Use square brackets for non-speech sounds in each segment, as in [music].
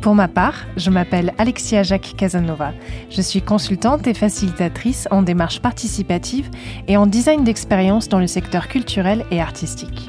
Pour ma part, je m'appelle Alexia Jacques Casanova. Je suis consultante et facilitatrice en démarche participative et en design d'expérience dans le secteur culturel et artistique.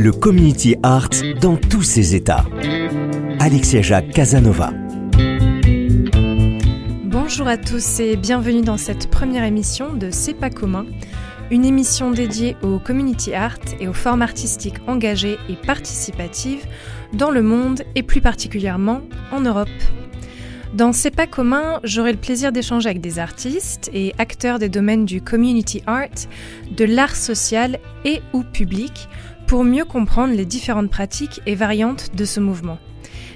Le community art dans tous ses états. Alexia Jacques Casanova. Bonjour à tous et bienvenue dans cette première émission de C'est pas commun, une émission dédiée au community art et aux formes artistiques engagées et participatives dans le monde et plus particulièrement en Europe. Dans C'est pas commun, j'aurai le plaisir d'échanger avec des artistes et acteurs des domaines du community art, de l'art social et ou public pour mieux comprendre les différentes pratiques et variantes de ce mouvement.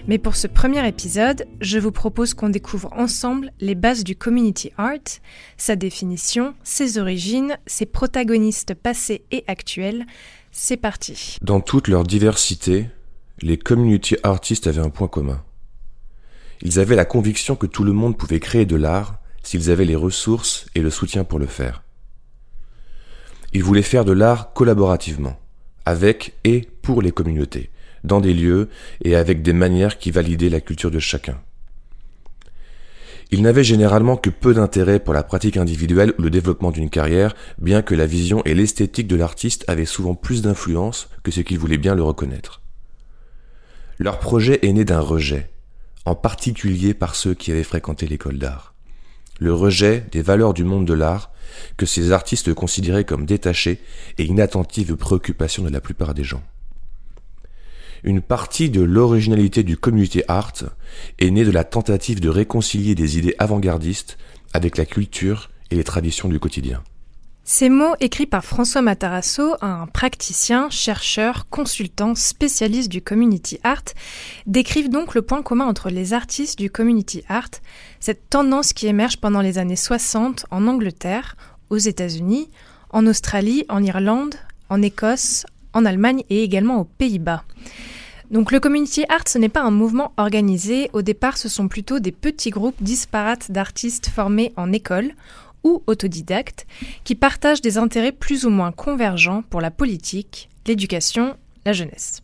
Mais pour ce premier épisode, je vous propose qu'on découvre ensemble les bases du community art, sa définition, ses origines, ses protagonistes passés et actuels. C'est parti. Dans toute leur diversité, les community artists avaient un point commun. Ils avaient la conviction que tout le monde pouvait créer de l'art s'ils avaient les ressources et le soutien pour le faire. Ils voulaient faire de l'art collaborativement avec et pour les communautés, dans des lieux et avec des manières qui validaient la culture de chacun. Ils n'avaient généralement que peu d'intérêt pour la pratique individuelle ou le développement d'une carrière, bien que la vision et l'esthétique de l'artiste avaient souvent plus d'influence que ce qu'ils voulaient bien le reconnaître. Leur projet est né d'un rejet, en particulier par ceux qui avaient fréquenté l'école d'art. Le rejet des valeurs du monde de l'art que ces artistes considéraient comme détachés et inattentifs aux préoccupations de la plupart des gens. Une partie de l'originalité du community art est née de la tentative de réconcilier des idées avant-gardistes avec la culture et les traditions du quotidien. Ces mots écrits par François Matarasso, un praticien, chercheur, consultant, spécialiste du community art, décrivent donc le point commun entre les artistes du community art, cette tendance qui émerge pendant les années 60 en Angleterre, aux États-Unis, en Australie, en Irlande, en Écosse, en Allemagne et également aux Pays-Bas. Donc le community art, ce n'est pas un mouvement organisé, au départ ce sont plutôt des petits groupes disparates d'artistes formés en école ou autodidactes qui partagent des intérêts plus ou moins convergents pour la politique, l'éducation, la jeunesse.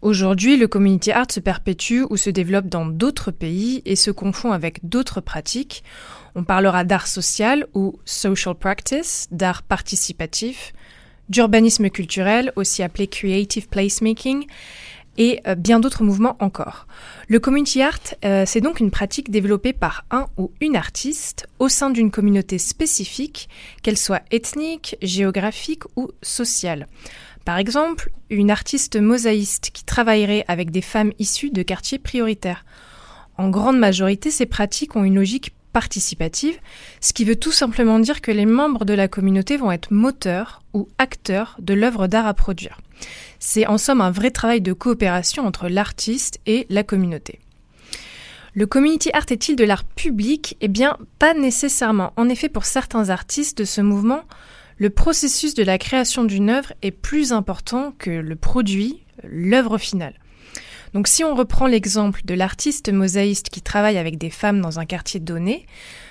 Aujourd'hui, le community art se perpétue ou se développe dans d'autres pays et se confond avec d'autres pratiques. On parlera d'art social ou social practice, d'art participatif, d'urbanisme culturel, aussi appelé creative placemaking, et euh, bien d'autres mouvements encore. Le community art, euh, c'est donc une pratique développée par un ou une artiste au sein d'une communauté spécifique, qu'elle soit ethnique, géographique ou sociale. Par exemple, une artiste mosaïste qui travaillerait avec des femmes issues de quartiers prioritaires. En grande majorité, ces pratiques ont une logique participative, ce qui veut tout simplement dire que les membres de la communauté vont être moteurs ou acteurs de l'œuvre d'art à produire. C'est en somme un vrai travail de coopération entre l'artiste et la communauté. Le community art est-il de l'art public? Eh bien, pas nécessairement. En effet, pour certains artistes de ce mouvement, le processus de la création d'une œuvre est plus important que le produit, l'œuvre finale. Donc si on reprend l'exemple de l'artiste mosaïste qui travaille avec des femmes dans un quartier donné,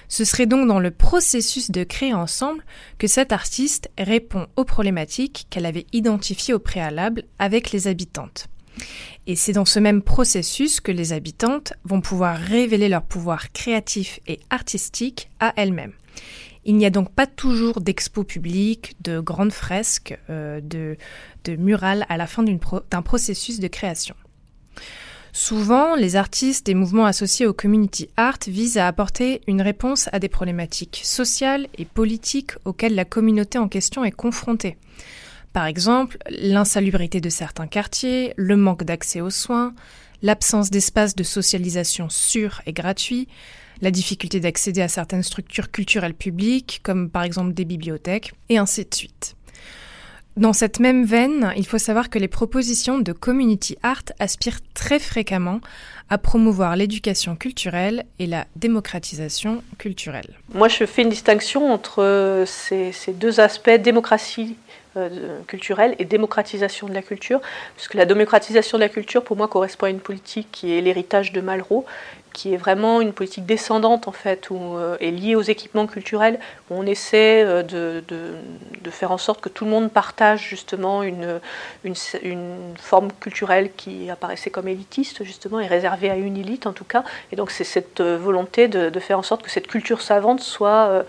ce serait donc dans le processus de créer ensemble que cet artiste répond aux problématiques qu'elle avait identifiées au préalable avec les habitantes. Et c'est dans ce même processus que les habitantes vont pouvoir révéler leur pouvoir créatif et artistique à elles-mêmes. Il n'y a donc pas toujours d'expo publiques, de grandes fresques, euh, de murales à la fin d'un processus de création. Souvent, les artistes et mouvements associés au community art visent à apporter une réponse à des problématiques sociales et politiques auxquelles la communauté en question est confrontée. Par exemple, l'insalubrité de certains quartiers, le manque d'accès aux soins, l'absence d'espace de socialisation sûr et gratuit, la difficulté d'accéder à certaines structures culturelles publiques, comme par exemple des bibliothèques, et ainsi de suite. Dans cette même veine, il faut savoir que les propositions de Community Art aspirent très fréquemment à promouvoir l'éducation culturelle et la démocratisation culturelle. Moi, je fais une distinction entre ces, deux aspects, démocratie euh, culturelle et démocratisation de la culture, puisque la démocratisation de la culture, pour moi, correspond à une politique qui est l'héritage de Malraux, qui est vraiment une politique descendante en fait, ou euh, est liée aux équipements culturels, où on essaie euh, de, de, faire en sorte que tout le monde partage justement une, une, forme culturelle qui apparaissait comme élitiste justement et réservée à une élite en tout cas. Et donc c'est cette euh, volonté de, de, faire en sorte que cette culture savante soit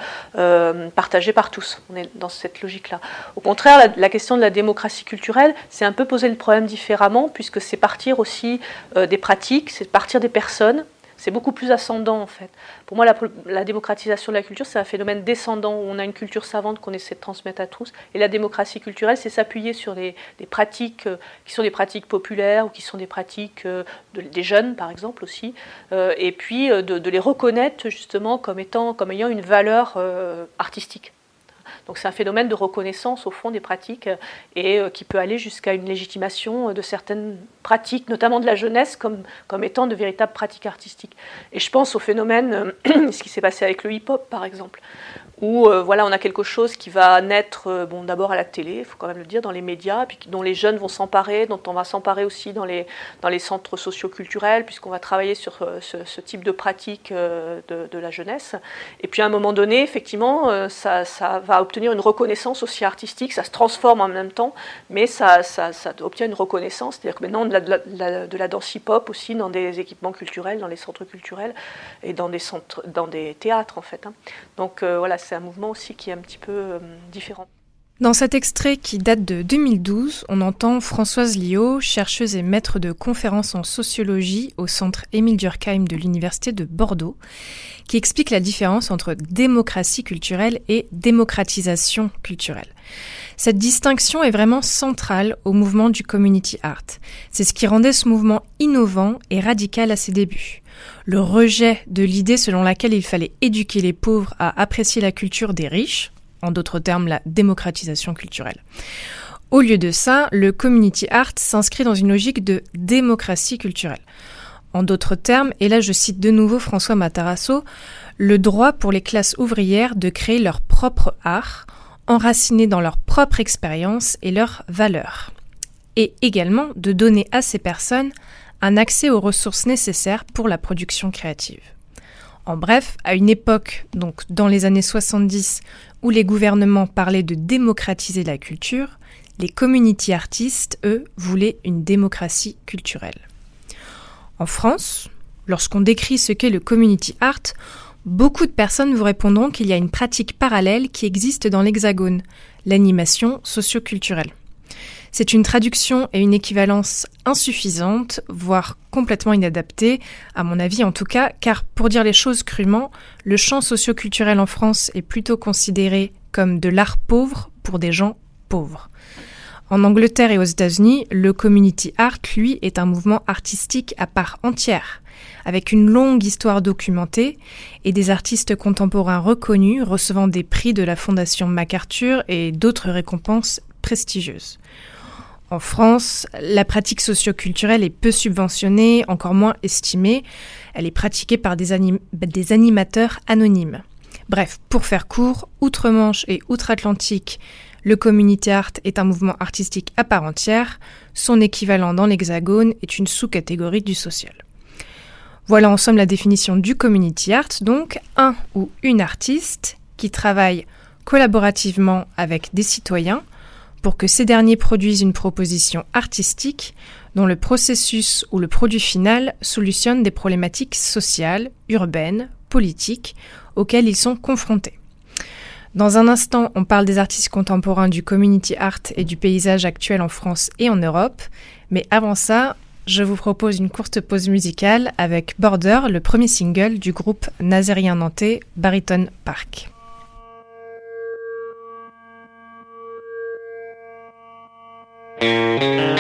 partagée par tous. On est dans cette logique-là. Au contraire, la, question de la démocratie culturelle, c'est un peu poser le problème différemment, puisque c'est partir aussi des pratiques, c'est partir des personnes c'est beaucoup plus ascendant en fait. Pour moi, la, démocratisation de la culture, c'est un phénomène descendant où on a une culture savante qu'on essaie de transmettre à tous. Et la démocratie culturelle, c'est s'appuyer sur des, pratiques euh, qui sont des pratiques populaires ou qui sont des pratiques euh, des jeunes, par exemple aussi, euh, et puis de, les reconnaître justement comme étant, comme ayant une valeur artistique. Donc c'est un phénomène de reconnaissance au fond des pratiques et qui peut aller jusqu'à une légitimation de certaines pratiques, notamment de la jeunesse, comme, comme étant de véritables pratiques artistiques. Et je pense au phénomène, [clears throat] ce qui s'est passé avec le hip-hop par exemple, où voilà, on a quelque chose qui va naître bon, d'abord à la télé, il faut quand même le dire, dans les médias, puis dont les jeunes vont s'emparer, dont on va s'emparer aussi dans les, dans les centres socioculturels, puisqu'on va travailler sur ce, type de pratique de, la jeunesse. Et puis à un moment donné, effectivement, ça, ça va obtenir une reconnaissance aussi artistique, ça se transforme en même temps, mais ça, ça, obtient une reconnaissance. C'est-à-dire que maintenant, de la, danse hip-hop aussi dans des équipements culturels, dans les centres culturels et dans des, centres, dans des théâtres, en fait. Hein. Donc euh, voilà, c'est un mouvement aussi qui est un petit peu euh, différent. Dans cet extrait qui date de 2012, on entend Françoise Liot, chercheuse et maître de conférences en sociologie au centre Émile Durkheim de l'Université de Bordeaux, qui explique la différence entre démocratie culturelle et démocratisation culturelle. Cette distinction est vraiment centrale au mouvement du community art. C'est ce qui rendait ce mouvement innovant et radical à ses débuts. Le rejet de l'idée selon laquelle il fallait éduquer les pauvres à apprécier la culture des riches, en d'autres termes la démocratisation culturelle. Au lieu de ça, le community art s'inscrit dans une logique de démocratie culturelle. En d'autres termes, et là je cite de nouveau François Matarasso, le droit pour les classes ouvrières de créer leur propre art, enraciné dans leur propre expérience et leurs valeurs, et également de donner à ces personnes un accès aux ressources nécessaires pour la production créative. En bref, à une époque, donc dans les années 70, où les gouvernements parlaient de démocratiser la culture, les community artistes, eux, voulaient une démocratie culturelle. En France, lorsqu'on décrit ce qu'est le community art, beaucoup de personnes vous répondront qu'il y a une pratique parallèle qui existe dans l'Hexagone, l'animation socioculturelle. C'est une traduction et une équivalence insuffisantes, voire complètement inadaptées, à mon avis en tout cas, car pour dire les choses crûment, le champ socioculturel en France est plutôt considéré comme de l'art pauvre pour des gens pauvres. En Angleterre et aux États-Unis, le community art, lui, est un mouvement artistique à part entière, avec une longue histoire documentée et des artistes contemporains reconnus recevant des prix de la Fondation MacArthur et d'autres récompenses prestigieuses. En France, la pratique socioculturelle est peu subventionnée, encore moins estimée. Elle est pratiquée par des, animateurs anonymes. Bref, pour faire court, outre-Manche et outre-Atlantique, le community art est un mouvement artistique à part entière. Son équivalent dans l'Hexagone est une sous-catégorie du social. Voilà en somme la définition du community art, donc un ou une artiste qui travaille collaborativement avec des citoyens pour que ces derniers produisent une proposition artistique dont le processus ou le produit final solutionne des problématiques sociales, urbaines, politiques auxquelles ils sont confrontés. Dans un instant, on parle des artistes contemporains du community art et du paysage actuel en France et en Europe, mais avant ça, je vous propose une courte pause musicale avec Border, le premier single du groupe nazérien nantais Bariton Park. Música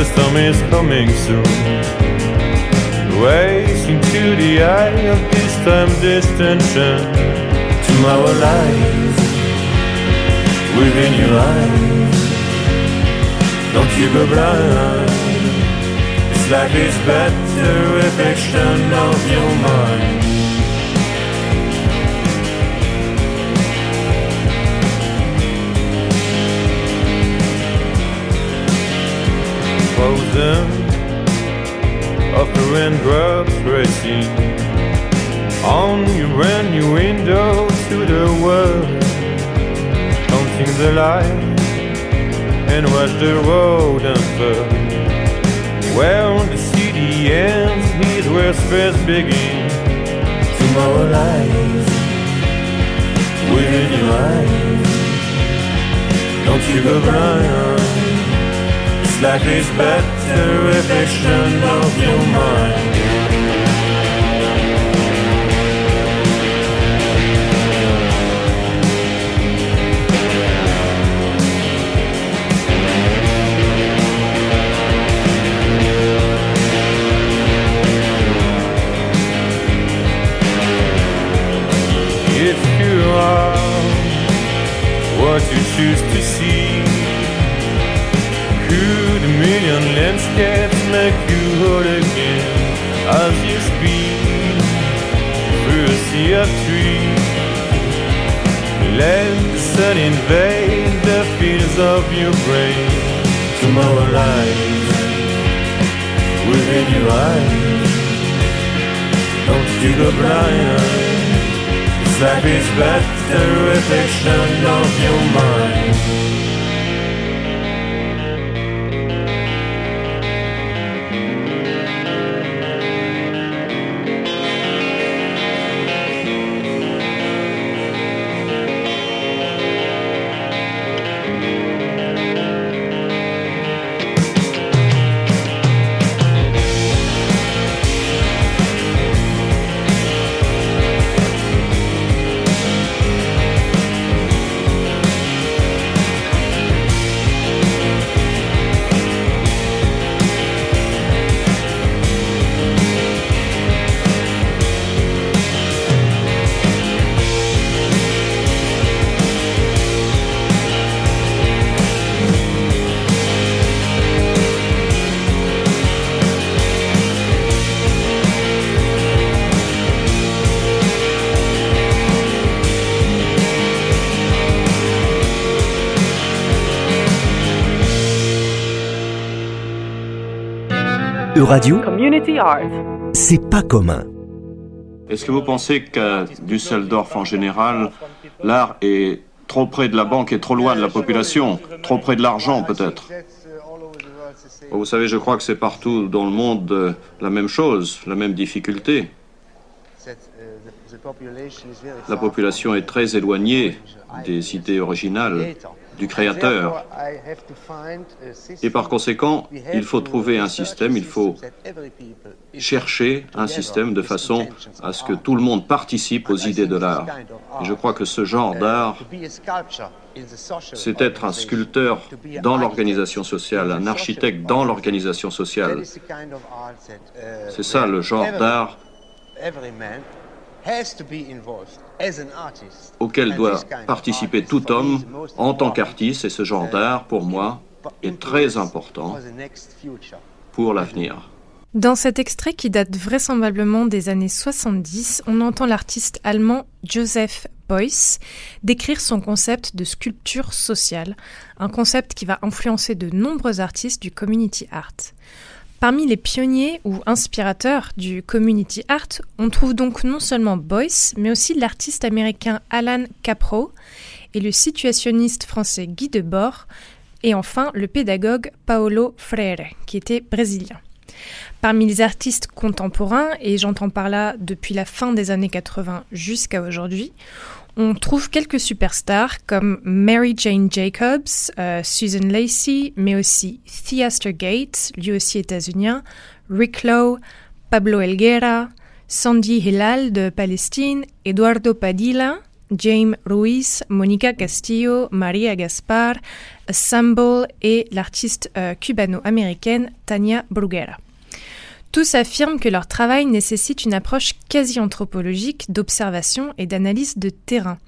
the summer is coming soon. Wasting to the eye of this time distinction. Tomorrow lies within your eyes. Don't you go blind. It's like is better reflection of your mind. frozen the raindrops racing On your brand new window to the world. Counting the light And watch the road unfurl Where the city ends is where stress begins Tomorrow lies Within your eyes. Don't you go blind life is better reflection of your mind. If you are what you choose to see Can't make you hurt again As you speed through a sea of trees Let the sun invade the fields of your brain. Tomorrow lies within your eyes. Don't you go blind. It's like it's better reflection of your mind. Radio c'est pas commun. Est-ce que vous pensez qu'à Düsseldorf en général, l'art est trop près de la banque et trop loin de la population, trop près de l'argent peut-être? Vous savez, je crois que c'est partout dans le monde euh, la même chose, la même difficulté. La population est très éloignée des idées originales du créateur. Et par conséquent, il faut trouver un système, il faut chercher un système de façon à ce que tout le monde participe aux idées de l'art. Et je crois que ce genre d'art, c'est être un sculpteur dans l'organisation sociale, un architecte dans l'organisation sociale. C'est ça le genre d'art auquel doit participer tout homme en tant qu'artiste, et ce genre d'art, pour moi, est très important pour l'avenir. Dans cet extrait qui date vraisemblablement des années 70, on entend l'artiste allemand Joseph Beuys décrire son concept de sculpture sociale, un concept qui va influencer de nombreux artistes du community art. Parmi les pionniers ou inspirateurs du community art, on trouve donc non seulement Beuys, mais aussi l'artiste américain Alan Capro et le situationniste français Guy Debord, et enfin le pédagogue Paolo Freire, qui était brésilien. Parmi les artistes contemporains, et j'entends par là depuis la fin des années 80 jusqu'à aujourd'hui, on trouve quelques superstars comme Mary Jane Jacobs, euh, Susan Lacey, mais aussi Theaster Gates, lui aussi états-unien, Rick Lowe, Pablo Elguera, Sandy Hilal de Palestine, Eduardo Padilla, James Ruiz, Monica Castillo, Maria Gaspar, Assemble et l'artiste euh, cubano-américaine Tania Bruguera. Tous affirment que leur travail nécessite une approche quasi-anthropologique d'observation et d'analyse de terrain.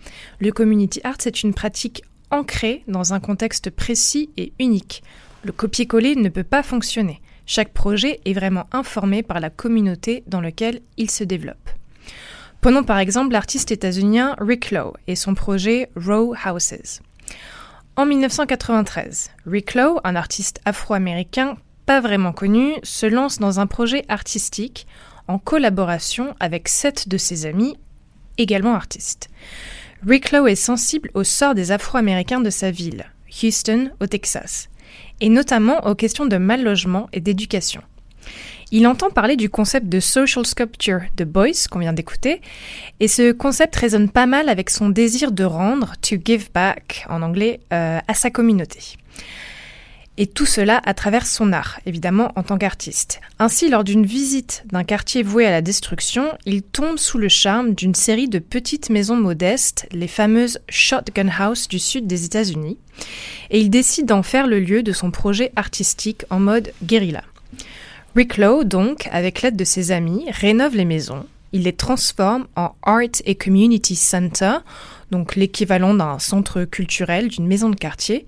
Le community art, c'est une pratique ancrée dans un contexte précis et unique. Le copier-coller ne peut pas fonctionner. Chaque projet est vraiment informé par la communauté dans laquelle il se développe. Prenons par exemple l'artiste états-unien Rick Lowe et son projet Row Houses. En 1993, Rick Lowe, un artiste afro-américain, pas vraiment connu, se lance dans un projet artistique en collaboration avec sept de ses amis, également artistes. Rick Lowe est sensible au sort des Afro-Américains de sa ville, Houston, au Texas, et notamment aux questions de mal logement et d'éducation. Il entend parler du concept de social sculpture de Boyce qu'on vient d'écouter, et ce concept résonne pas mal avec son désir de rendre, to give back en anglais, euh, à sa communauté. Et tout cela à travers son art, évidemment en tant qu'artiste. Ainsi, lors d'une visite d'un quartier voué à la destruction, il tombe sous le charme d'une série de petites maisons modestes, les fameuses Shotgun House du sud des États-Unis, et il décide d'en faire le lieu de son projet artistique en mode guérilla. Rick Lowe, donc, avec l'aide de ses amis, rénove les maisons, il les transforme en Art et Community Center, donc l'équivalent d'un centre culturel, d'une maison de quartier,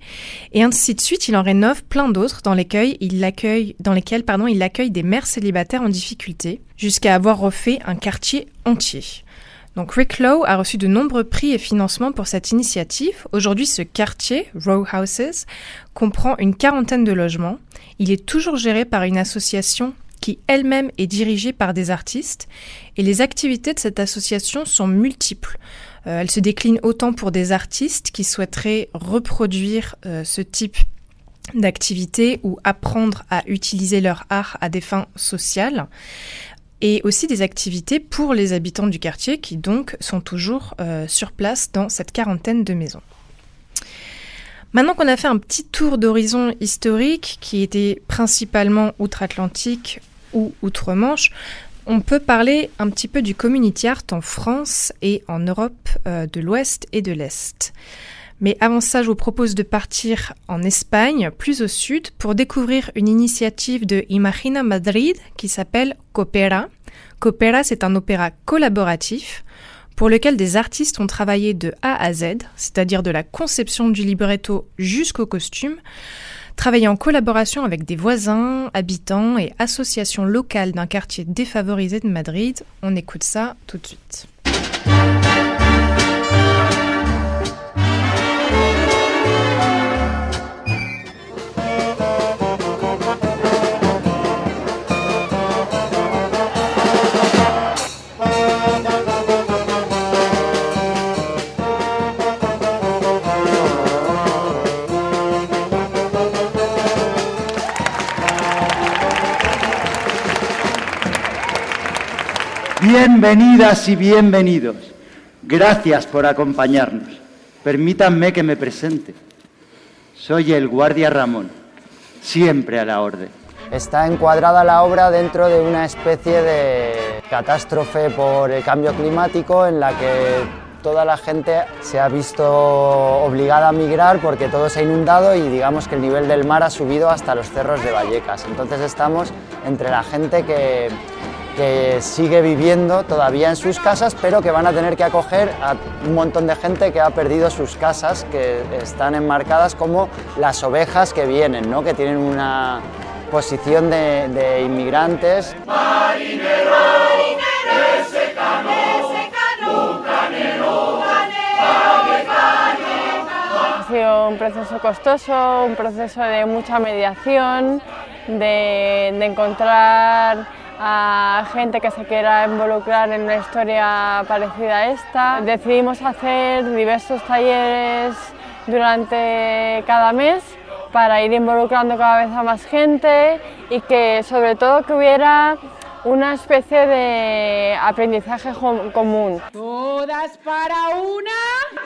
et ainsi de suite. Il en rénove plein d'autres dans, lesquels il accueille, des mères célibataires en difficulté, jusqu'à avoir refait un quartier entier. Donc Rick Lowe a reçu de nombreux prix et financements pour cette initiative. Aujourd'hui, ce quartier, Row Houses, comprend une quarantaine de logements. Il est toujours géré par une association qui elle-même est dirigée par des artistes, et les activités de cette association sont multiples. Euh, elle se décline autant pour des artistes qui souhaiteraient reproduire euh, ce type d'activité ou apprendre à utiliser leur art à des fins sociales et aussi des activités pour les habitants du quartier qui donc sont toujours euh, sur place dans cette quarantaine de maisons. Maintenant qu'on a fait un petit tour d'horizon historique qui était principalement outre-Atlantique ou outre-Manche, on peut parler un petit peu du community art en France et en Europe euh, de l'Ouest et de l'Est. Mais avant ça, je vous propose de partir en Espagne, plus au sud, pour découvrir une initiative de Imagina Madrid qui s'appelle Coopera. Coopera, c'est un opéra collaboratif pour lequel des artistes ont travaillé de A à Z, c'est-à-dire de la conception du libretto jusqu'au costume, travailler en collaboration avec des voisins, habitants et associations locales d'un quartier défavorisé de Madrid. On écoute ça tout de suite. Bienvenidas y bienvenidos. Gracias por acompañarnos. Permítanme que me presente. Soy el guardia Ramón, siempre a la orden. Está encuadrada la obra dentro de una especie de catástrofe por el cambio climático en la que toda la gente se ha visto obligada a migrar porque todo se ha inundado y digamos que el nivel del mar ha subido hasta los cerros de Vallecas. Entonces estamos entre la gente que que sigue viviendo todavía en sus casas, pero que van a tener que acoger a un montón de gente que ha perdido sus casas, que están enmarcadas como las ovejas que vienen, ¿no? que tienen una, posición de, inmigrantes. Ha sido un proceso costoso, un proceso de mucha mediación, de encontrar a gente que se quiera involucrar en una historia parecida a esta. Decidimos hacer diversos talleres durante cada mes para ir involucrando cada vez a más gente y que sobre todo que hubiera una especie de aprendizaje común. Todas para una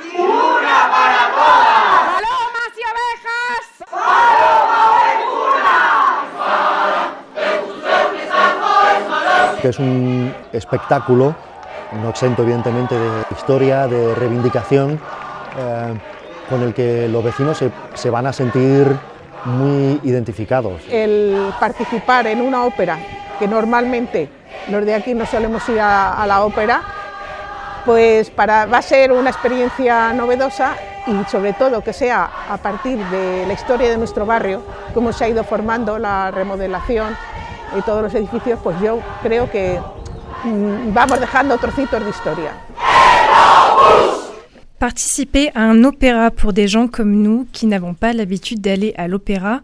y una para todas. Palomas y abejas. Paloma que es un espectáculo no exento evidentemente de historia, de reivindicación, eh, con el que los vecinos se, se, van a sentir muy identificados. El participar en una ópera, que normalmente los de aquí no solemos ir a, a la ópera, pues para, va a ser una experiencia novedosa y sobre todo que sea a partir de la historia de nuestro barrio, cómo se ha ido formando la remodelación y todos los edificios, pues yo creo que mmm, vamos dejando trocitos de historia. Participer à un opéra pour des gens comme nous qui n'avons pas l'habitude d'aller à l'opéra,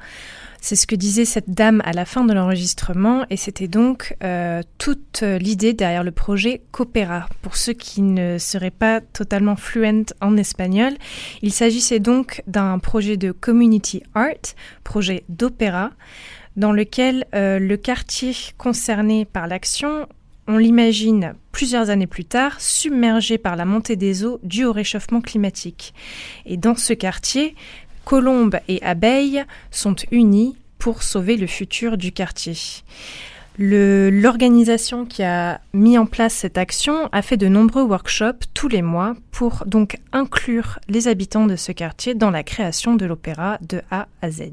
c'est ce que disait cette dame à la fin de l'enregistrement et c'était donc euh, toute l'idée derrière le projet Copéra. Pour ceux qui ne seraient pas totalement fluents en espagnol, il s'agissait donc d'un projet de community art, projet d'opéra, dans lequel euh, le quartier concerné par l'action, on l'imagine plusieurs années plus tard, submergé par la montée des eaux due au réchauffement climatique. Et dans ce quartier, colombes et abeilles sont unies pour sauver le futur du quartier. L'organisation qui a mis en place cette action a fait de nombreux workshops tous les mois pour donc inclure les habitants de ce quartier dans la création de l'opéra de A à Z.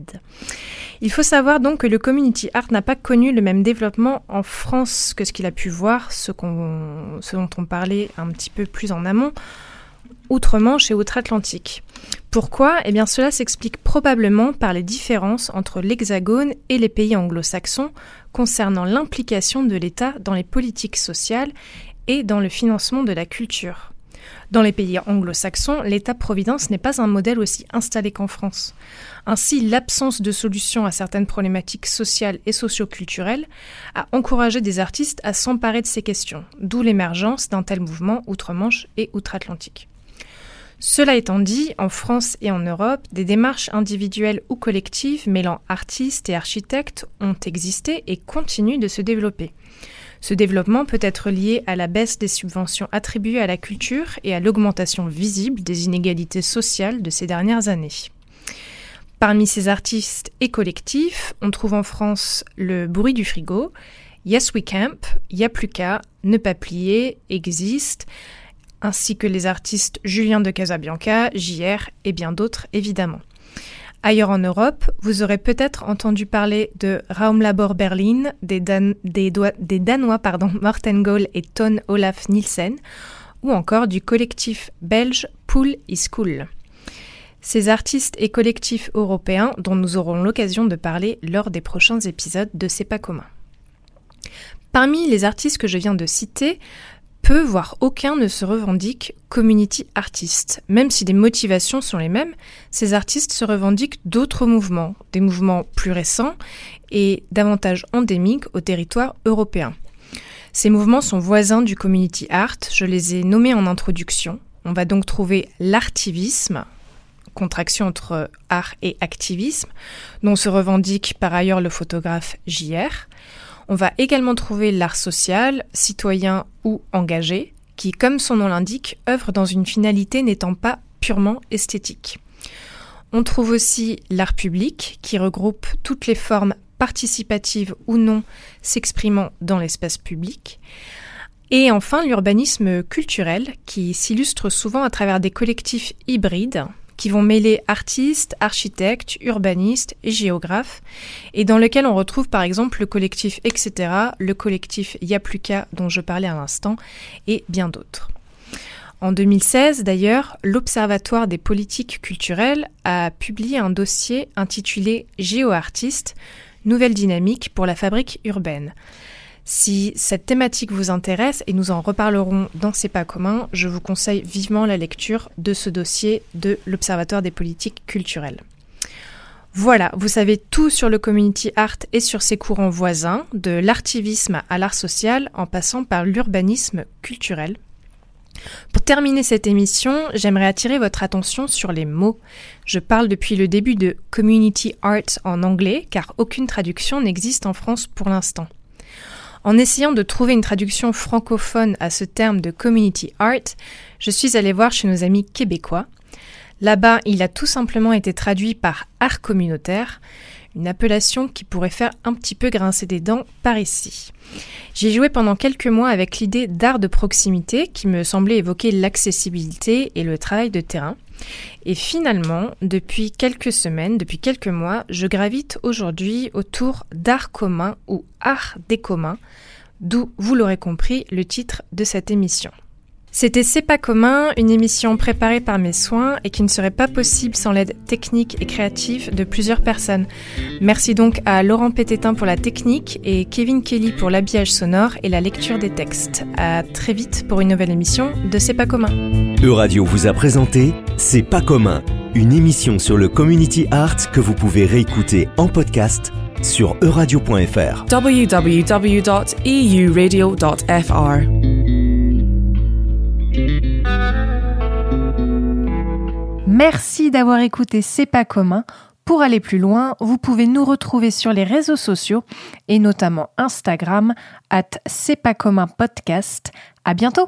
Il faut savoir donc que le community art n'a pas connu le même développement en France que ce qu'il a pu voir, ce, dont on parlait un petit peu plus en amont, outre-Manche et outre-Atlantique. Pourquoi? Eh bien cela s'explique probablement par les différences entre l'Hexagone et les pays anglo-saxons concernant l'implication de l'État dans les politiques sociales et dans le financement de la culture. Dans les pays anglo-saxons, l'État-providence n'est pas un modèle aussi installé qu'en France. Ainsi, l'absence de solution à certaines problématiques sociales et socioculturelles a encouragé des artistes à s'emparer de ces questions, d'où l'émergence d'un tel mouvement outre-Manche et outre-Atlantique. Cela étant dit, en France et en Europe, des démarches individuelles ou collectives mêlant artistes et architectes ont existé et continuent de se développer. Ce développement peut être lié à la baisse des subventions attribuées à la culture et à l'augmentation visible des inégalités sociales de ces dernières années. Parmi ces artistes et collectifs, on trouve en France le bruit du frigo, Yes We Camp, Y'a plus qu'à, Ne pas plier, Existe, ainsi que les artistes Julien de Casabianca, JR et bien d'autres évidemment. Ailleurs en Europe, vous aurez peut-être entendu parler de Raumlabor Berlin, des, Dan des, des Danois [laughs] Morten Goal et Ton Olaf Nielsen, ou encore du collectif belge Pool is Cool. Ces artistes et collectifs européens dont nous aurons l'occasion de parler lors des prochains épisodes de C'est pas commun. Parmi les artistes que je viens de citer, peu, voire aucun, ne se revendique community artist. Même si les motivations sont les mêmes, ces artistes se revendiquent d'autres mouvements, des mouvements plus récents et davantage endémiques au territoire européen. Ces mouvements sont voisins du community art, je les ai nommés en introduction. On va donc trouver l'artivisme, contraction entre art et activisme, dont se revendique par ailleurs le photographe JR. On va également trouver l'art social, citoyen ou engagé, qui, comme son nom l'indique, œuvre dans une finalité n'étant pas purement esthétique. On trouve aussi l'art public, qui regroupe toutes les formes participatives ou non s'exprimant dans l'espace public. Et enfin, l'urbanisme culturel, qui s'illustre souvent à travers des collectifs hybrides, qui vont mêler artistes, architectes, urbanistes et géographes, et dans lequel on retrouve par exemple le collectif Etc., le collectif Yapluka dont je parlais à l'instant, et bien d'autres. En 2016, d'ailleurs, l'Observatoire des politiques culturelles a publié un dossier intitulé Géoartistes, Nouvelle dynamique pour la fabrique urbaine. Si cette thématique vous intéresse, et nous en reparlerons dans C'est pas commun, je vous conseille vivement la lecture de ce dossier de l'Observatoire des politiques culturelles. Voilà, vous savez tout sur le community art et sur ses courants voisins, de l'artivisme à l'art social en passant par l'urbanisme culturel. Pour terminer cette émission, j'aimerais attirer votre attention sur les mots. Je parle depuis le début de community art en anglais car aucune traduction n'existe en France pour l'instant. En essayant de trouver une traduction francophone à ce terme de community art, je suis allée voir chez nos amis québécois. Là-bas, il a tout simplement été traduit par art communautaire, une appellation qui pourrait faire un petit peu grincer des dents par ici. J'ai joué pendant quelques mois avec l'idée d'art de proximité qui me semblait évoquer l'accessibilité et le travail de terrain. Et finalement, depuis quelques semaines, depuis quelques mois, je gravite aujourd'hui autour d'art commun ou art des communs, d'où, vous l'aurez compris, le titre de cette émission. C'était C'est pas commun, une émission préparée par mes soins et qui ne serait pas possible sans l'aide technique et créative de plusieurs personnes. Merci donc à Laurent Pététin pour la technique et Kevin Kelly pour l'habillage sonore et la lecture des textes. À très vite pour une nouvelle émission de C'est pas commun. Euradio vous a présenté C'est pas commun, une émission sur le community art que vous pouvez réécouter en podcast sur euradio.fr. www.euradio.fr Merci d'avoir écouté C'est pas commun. Pour aller plus loin, vous pouvez nous retrouver sur les réseaux sociaux et notamment Instagram at C'est pas commun podcast. À bientôt!